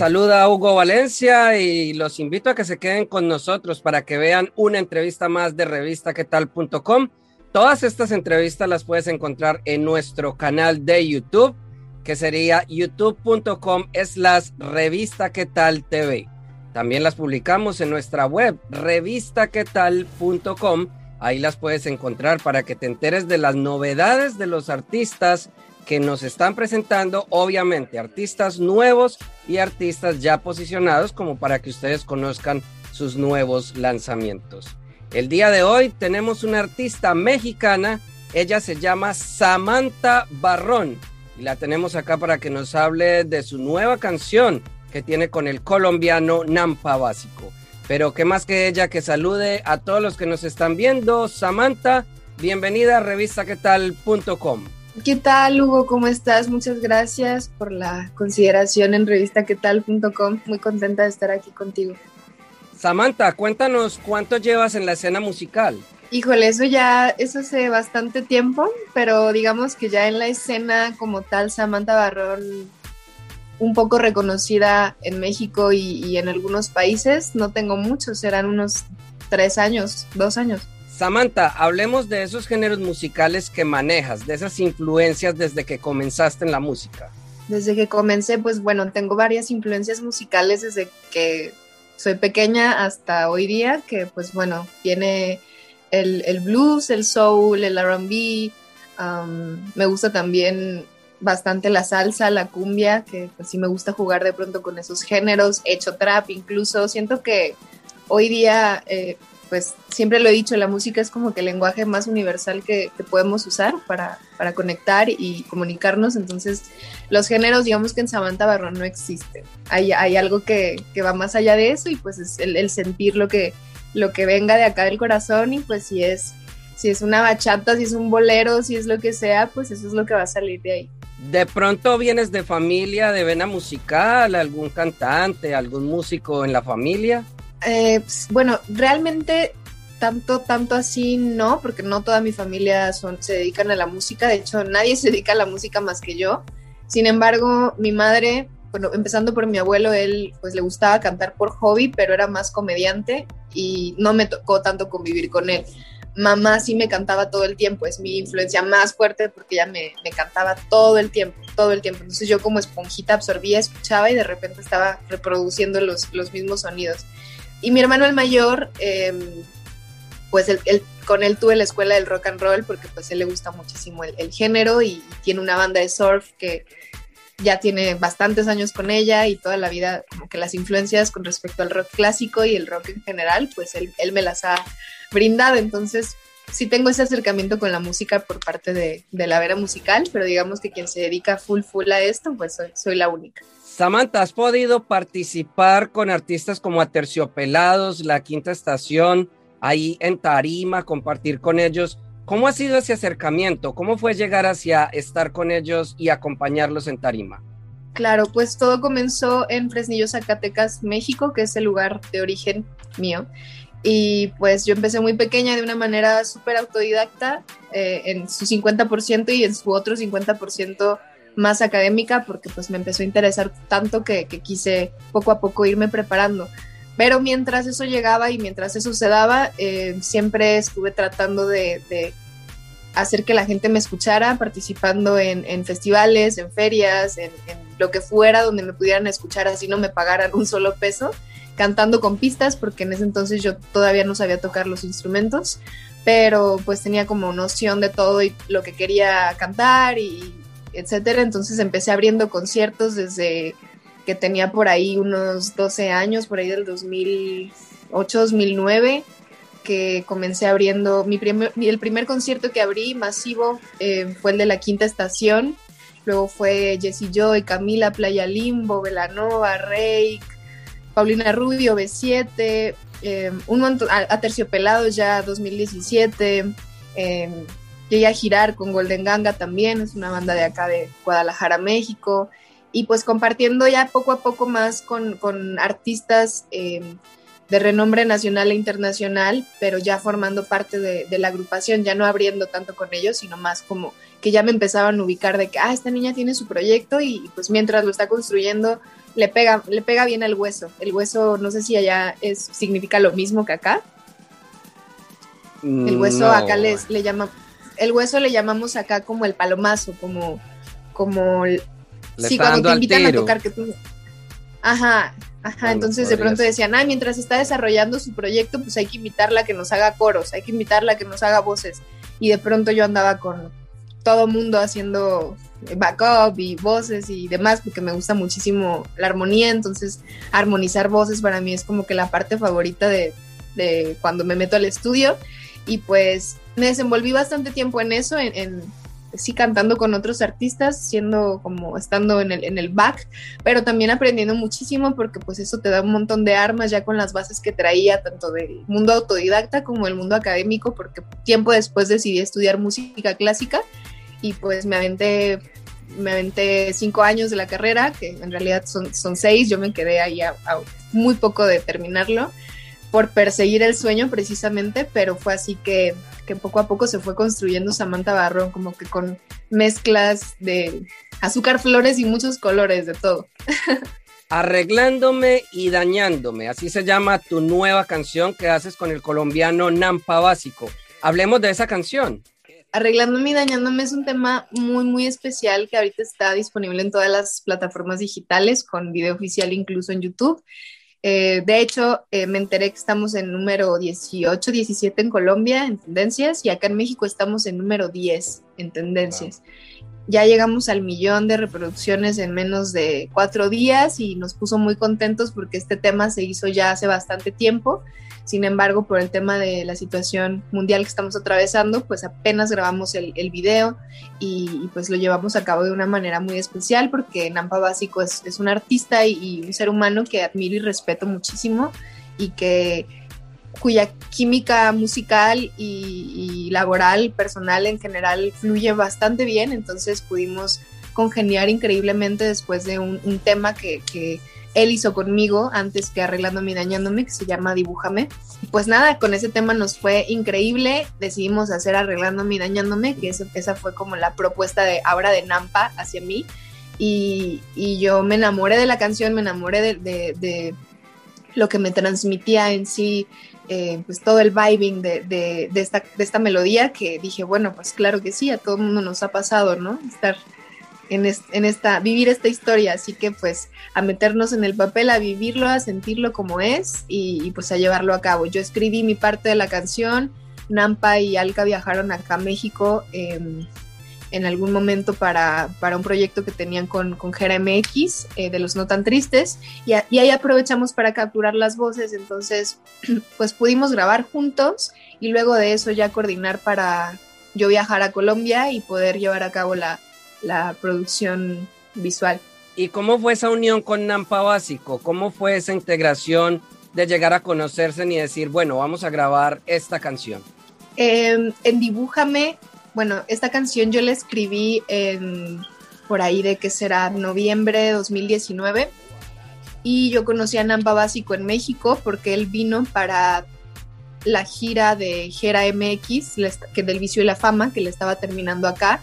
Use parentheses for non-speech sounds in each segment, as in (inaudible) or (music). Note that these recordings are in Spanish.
Saluda Hugo Valencia y los invito a que se queden con nosotros para que vean una entrevista más de revistaquetal.com. Todas estas entrevistas las puedes encontrar en nuestro canal de YouTube, que sería youtube.com slash revista tal TV. También las publicamos en nuestra web, revistaquetal.com. Ahí las puedes encontrar para que te enteres de las novedades de los artistas que nos están presentando, obviamente, artistas nuevos y artistas ya posicionados como para que ustedes conozcan sus nuevos lanzamientos. El día de hoy tenemos una artista mexicana, ella se llama Samantha Barrón y la tenemos acá para que nos hable de su nueva canción que tiene con el colombiano Nampa Básico. Pero qué más que ella que salude a todos los que nos están viendo. Samantha, bienvenida a revistaquetal.com. ¿Qué tal, Hugo? ¿Cómo estás? Muchas gracias por la consideración en revistaquetal.com. Muy contenta de estar aquí contigo. Samantha, cuéntanos cuánto llevas en la escena musical. Híjole, eso ya, eso hace bastante tiempo, pero digamos que ya en la escena como tal, Samantha Barrón, un poco reconocida en México y, y en algunos países, no tengo muchos, serán unos tres años, dos años. Samantha, hablemos de esos géneros musicales que manejas, de esas influencias desde que comenzaste en la música. Desde que comencé, pues bueno, tengo varias influencias musicales desde que soy pequeña hasta hoy día, que pues bueno, tiene el, blues, el soul, el RB, me gusta también bastante la salsa, la cumbia, que pues sí me gusta jugar de pronto con esos géneros, hecho trap incluso, siento que hoy día eh, pues siempre lo he dicho, la música es como que el lenguaje más universal que, podemos usar para, para, conectar y comunicarnos. Entonces, los géneros, digamos que en Samantha Barrón no existen. Hay, hay algo que, que, va más allá de eso y pues es el, sentir lo que, lo que venga de acá del corazón y pues si es, si es una bachata, si es un bolero, si es lo que sea, pues eso es lo que va a salir de ahí. De pronto vienes de familia, de vena musical, algún cantante, algún músico en la familia. Eh, pues, bueno, realmente tanto, tanto así no, porque no toda mi familia se dedican a la música, de hecho nadie (laughs) se dedica a la música más que yo. Sin embargo, mi madre, bueno, empezando por mi abuelo, él pues le gustaba cantar por hobby, pero era más comediante y no me tocó tanto convivir con él. Mamá sí me cantaba todo el tiempo, es mi influencia más fuerte porque ella me, me cantaba todo el tiempo, todo el tiempo. Entonces yo como esponjita absorbía, escuchaba y de repente estaba reproduciendo los, los mismos sonidos. Y mi hermano el mayor, em, pues con él tuve la escuela del rock and roll porque pues él le gusta muchísimo el, género y, tiene una banda de surf que ya tiene bastantes años con ella y toda la vida como que las influencias con respecto al rock clásico y el rock en general, pues él, me las ha brindado. Entonces sí tengo ese acercamiento con la música por parte de, la vera musical, pero digamos que quien se dedica full full a esto, pues soy la única. Samantha, ¿has podido participar con artistas como Aterciopelados, La Quinta Estación, ahí en Tarima, compartir con ellos? ¿Cómo ha sido ese acercamiento? ¿Cómo fue llegar hacia estar con ellos y acompañarlos en Tarima? Claro, pues todo comenzó en Fresnillo, Zacatecas, México, que es el lugar de origen mío. Y pues yo empecé muy pequeña de una manera súper autodidacta, eh, en su 50% y en su otro 50% más académica porque pues me empezó a interesar tanto que, quise poco a poco irme preparando. Pero mientras eso llegaba y mientras eso se daba, eh, siempre estuve tratando de, hacer que la gente me escuchara, participando en, festivales, en ferias, en, lo que fuera donde me pudieran escuchar, así no me pagaran un solo peso, cantando con pistas, porque en ese entonces yo todavía no sabía tocar los instrumentos, pero pues tenía como noción de todo y lo que quería cantar y etcétera. Entonces empecé abriendo conciertos desde que tenía por ahí unos 12 años, por ahí del 2008, 2009. que comencé abriendo, mi primer, el primer concierto que abrí masivo eh, fue el de la quinta estación, luego fue Jessie Joy, Camila, Playa Limbo, Velanova, Rake, Paulina Rubio, B7, eh, un montón, a, Terciopelados ya 2017, eh, llegué a girar con Golden Ganga también, es una banda de acá de Guadalajara, México, y pues compartiendo ya poco a poco más con, con artistas eh, de renombre nacional e internacional, pero ya formando parte de, de, la agrupación, ya no abriendo tanto con ellos, sino más como que ya me empezaban a ubicar de que, ah, esta niña tiene su proyecto y, pues mientras lo está construyendo, le pega, le pega bien el hueso. El hueso, no sé si allá es, significa lo mismo que acá. El hueso acá les, le llama, el hueso le llamamos acá como el palomazo, como, como, sí, cuando te invitan a tocar que tú, ajá, Ajá, entonces de pronto decían, ah, mientras está desarrollando su proyecto, pues hay que invitarla a que nos haga coros, hay que invitarla a que nos haga voces. Y de pronto yo andaba con todo mundo haciendo backup y voces y demás, porque me gusta muchísimo la armonía, entonces armonizar voces para mí es como que la parte favorita de, de cuando me meto al estudio. Y pues me desenvolví bastante tiempo en eso, en sí cantando con otros artistas, siendo como estando en el, en el back, pero también aprendiendo muchísimo porque pues eso te da un montón de armas ya con las bases que traía, tanto del mundo autodidacta como del mundo académico, porque tiempo después decidí estudiar música clásica y pues me aventé me aventé cinco años de la carrera, que en realidad son, son seis, yo me quedé ahí a muy poco de terminarlo por perseguir el sueño precisamente, pero fue así que que poco a poco se fue construyendo Samantha Barrón, como que con mezclas de azúcar, flores y muchos colores de todo. (laughs) Arreglándome y dañándome, así se llama tu nueva canción que haces con el colombiano Nampa Básico. Hablemos de esa canción. Arreglándome y dañándome es un tema muy, muy especial que ahorita está disponible en todas las plataformas digitales, con video oficial incluso en YouTube. Eh, de hecho, eh, me enteré que estamos en número 18, 17 en Colombia en tendencias y acá en México estamos en número 10 en tendencias. Ya llegamos al millón de reproducciones en menos de cuatro días y nos puso muy contentos porque este tema se hizo ya hace bastante tiempo sin embargo, por el tema de la situación mundial que estamos atravesando, pues apenas grabamos el, video y, pues lo llevamos a cabo de una manera muy especial porque Nampa Básico es, es un artista y, un ser humano que admiro y respeto muchísimo y que cuya química musical y, laboral, personal en general, fluye bastante bien, entonces pudimos congeniar increíblemente después de un, tema que él hizo conmigo antes que arreglándome y dañándome, que se llama Dibújame. Pues nada, con ese tema nos fue increíble, decidimos hacer arreglándome y dañándome, que esa fue como la propuesta de ahora de Nampa hacia mí. Y, yo me enamoré de la canción, me enamoré de, lo que me transmitía en sí, eh, pues todo el vibing de, esta, de esta melodía, que dije, bueno, pues claro que sí, a todo el mundo nos ha pasado, ¿no? Estar en, esta, vivir esta historia, así que pues a meternos en el papel, a vivirlo, a sentirlo como es y, pues a llevarlo a cabo. Yo escribí mi parte de la canción, Nampa y Alka viajaron acá a México em, en algún momento para, un proyecto que tenían con, con Jera MX, eh, de los No Tan Tristes, y, y, ahí aprovechamos para capturar las voces, entonces (clears throat) pues pudimos grabar juntos y luego de eso ya coordinar para yo viajar a Colombia y poder llevar a cabo la, la producción visual. ¿Y cómo fue esa unión con Nampa Básico? ¿Cómo fue esa integración de llegar a conocerse y decir, bueno, vamos a grabar esta canción? Em, en Dibújame, bueno, esta canción yo la escribí en, por ahí de que será noviembre de 2019 y yo conocí a Nampa Básico en México porque él vino para la gira de Gera MX, que del vicio y la fama, que le estaba terminando acá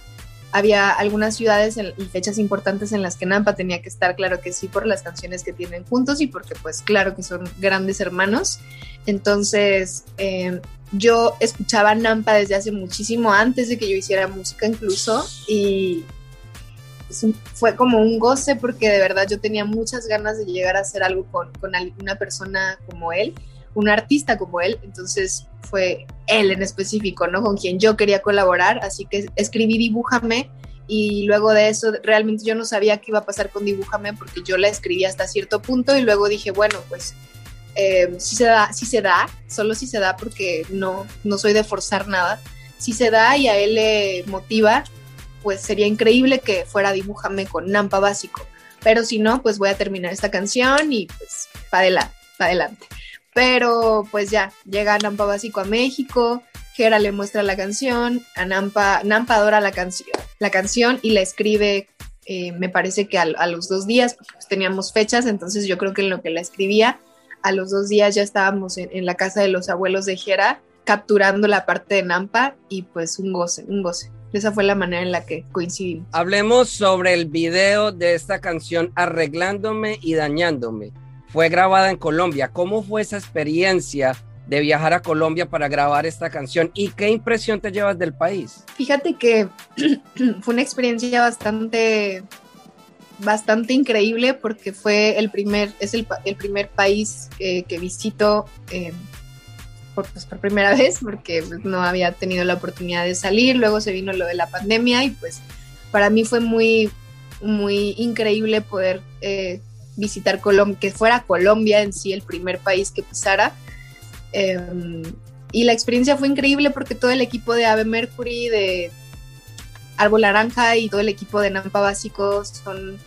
había algunas ciudades y fechas importantes en las que Nampa tenía que estar, claro que sí, por las canciones que tienen juntos y porque pues claro que son grandes hermanos. Entonces eh, yo escuchaba Nampa desde hace muchísimo antes de que yo hiciera música incluso y fue como un goce porque de verdad yo tenía muchas ganas de llegar a hacer algo con, con una persona como él un artista como él, entonces fue él en específico, ¿no? Con quien yo quería colaborar, así que escribí Dibújame y luego de eso realmente yo no sabía qué iba a pasar con Dibújame porque yo la escribí hasta cierto punto y luego dije, bueno, pues Eh, si se da, si se da, solo si se da porque no, no soy de forzar nada. Si se da y a él le motiva, pues sería increíble que fuera Dibújame con Nampa básico. Pero si no, pues voy a terminar esta canción y pues para adelante, para adelante. Pero pues ya, llega Nampa básico a México, Gera le muestra la canción, a Nampa, Nampa adora la, canción la canción y la escribe, eh, me parece que a, los dos días, pues teníamos fechas, entonces yo creo que en lo que la escribía, a los dos días ya estábamos en, la casa de los abuelos de Gera, capturando la parte de Nampa y pues un goce, un goce. Esa fue la manera en la que coincidimos. Hablemos sobre el video de esta canción Arreglándome y Dañándome. Fue grabada en Colombia. ¿Cómo fue esa experiencia de viajar a Colombia para grabar esta canción y qué impresión te llevas del país? Fíjate que (clears throat) fue una experiencia bastante bastante increíble porque fue el primer es el, primer país eh, que visito eh, por, pues, por primera (laughs) vez porque no había tenido la oportunidad de salir luego se vino lo de la pandemia y pues para mí fue muy muy increíble poder eh, visitar Colombia que fuera Colombia en sí el primer país que pisara. Em, y la experiencia fue increíble porque todo el equipo de Ave Mercury, de Árbol Naranja y todo el equipo de Nampa Básicos son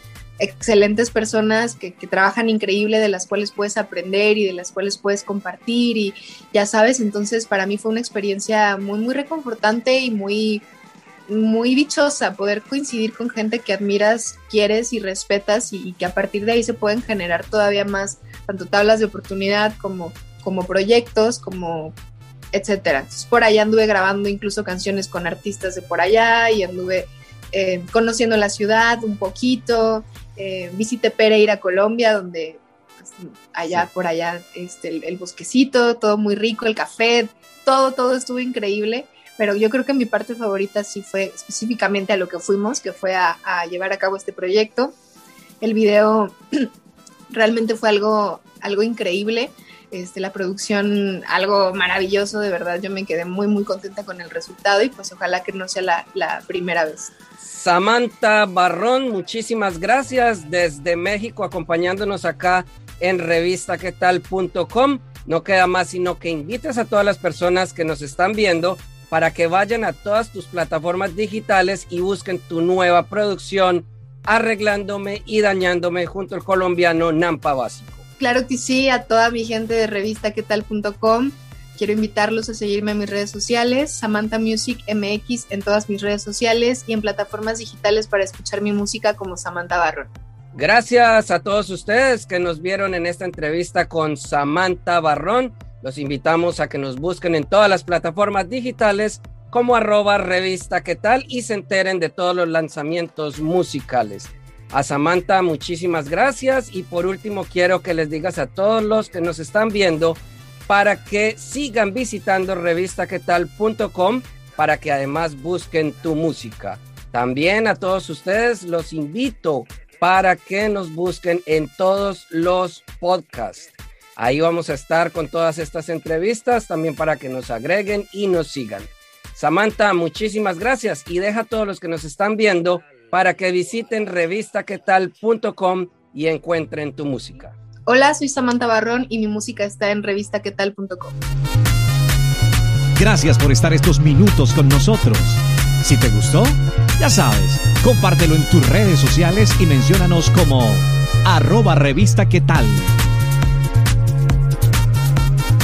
excelentes personas que, trabajan increíble, de las cuales puedes aprender y de las cuales puedes compartir y ya sabes, entonces para mí fue una experiencia muy, muy reconfortante y muy, muy dichosa poder coincidir con gente que admiras, quieres y respetas y que a partir de ahí se pueden generar todavía más, tanto tablas de oportunidad como como proyectos, como etcétera. por allá anduve grabando incluso canciones con artistas de por allá y anduve eh, conociendo la ciudad un poquito. Eh, visité Pereira, Colombia, donde pues, allá por allá este, el, bosquecito, todo muy rico, el café, todo, todo estuvo increíble. Pero yo creo que mi parte favorita sí fue específicamente a lo que fuimos, que fue a, a llevar a cabo este proyecto. El video (clears throat) realmente fue algo, algo increíble este, la producción algo maravilloso, de verdad yo me quedé muy muy contenta con el resultado y pues ojalá que no sea la, la primera vez. Samantha Barrón, muchísimas gracias desde México acompañándonos acá en revistaquetal.com. No queda más sino que invites a todas las personas que nos están viendo para que vayan a todas tus plataformas digitales y busquen tu nueva producción arreglándome y dañándome junto al colombiano Nampa Básico. Claro que sí, a toda mi gente de revista quetal.com. Quiero invitarlos a seguirme en mis redes sociales, Samantha Music MX en todas mis redes sociales y en plataformas digitales para escuchar mi música como Samantha Barrón. Gracias a todos ustedes que nos vieron en esta entrevista con Samantha Barrón. Los invitamos a que nos busquen en todas las plataformas digitales como arroba revista qué tal y se enteren de todos los lanzamientos musicales. A Samantha, muchísimas gracias. Y por último, quiero que les digas a todos los que nos están viendo para que sigan visitando revistaquetal.com para que además busquen tu música. También a todos ustedes los invito para que nos busquen en todos los podcasts. Ahí vamos a estar con todas estas entrevistas también para que nos agreguen y nos sigan. Samantha, muchísimas gracias y deja a todos los que nos están viendo para que visiten revistaquetal.com y encuentren tu música. Hola, soy Samantha Barrón y mi música está en revistaquetal.com. Gracias por estar estos minutos con nosotros. Si te gustó, ya sabes, compártelo en tus redes sociales y menciónanos como arroba revista tal.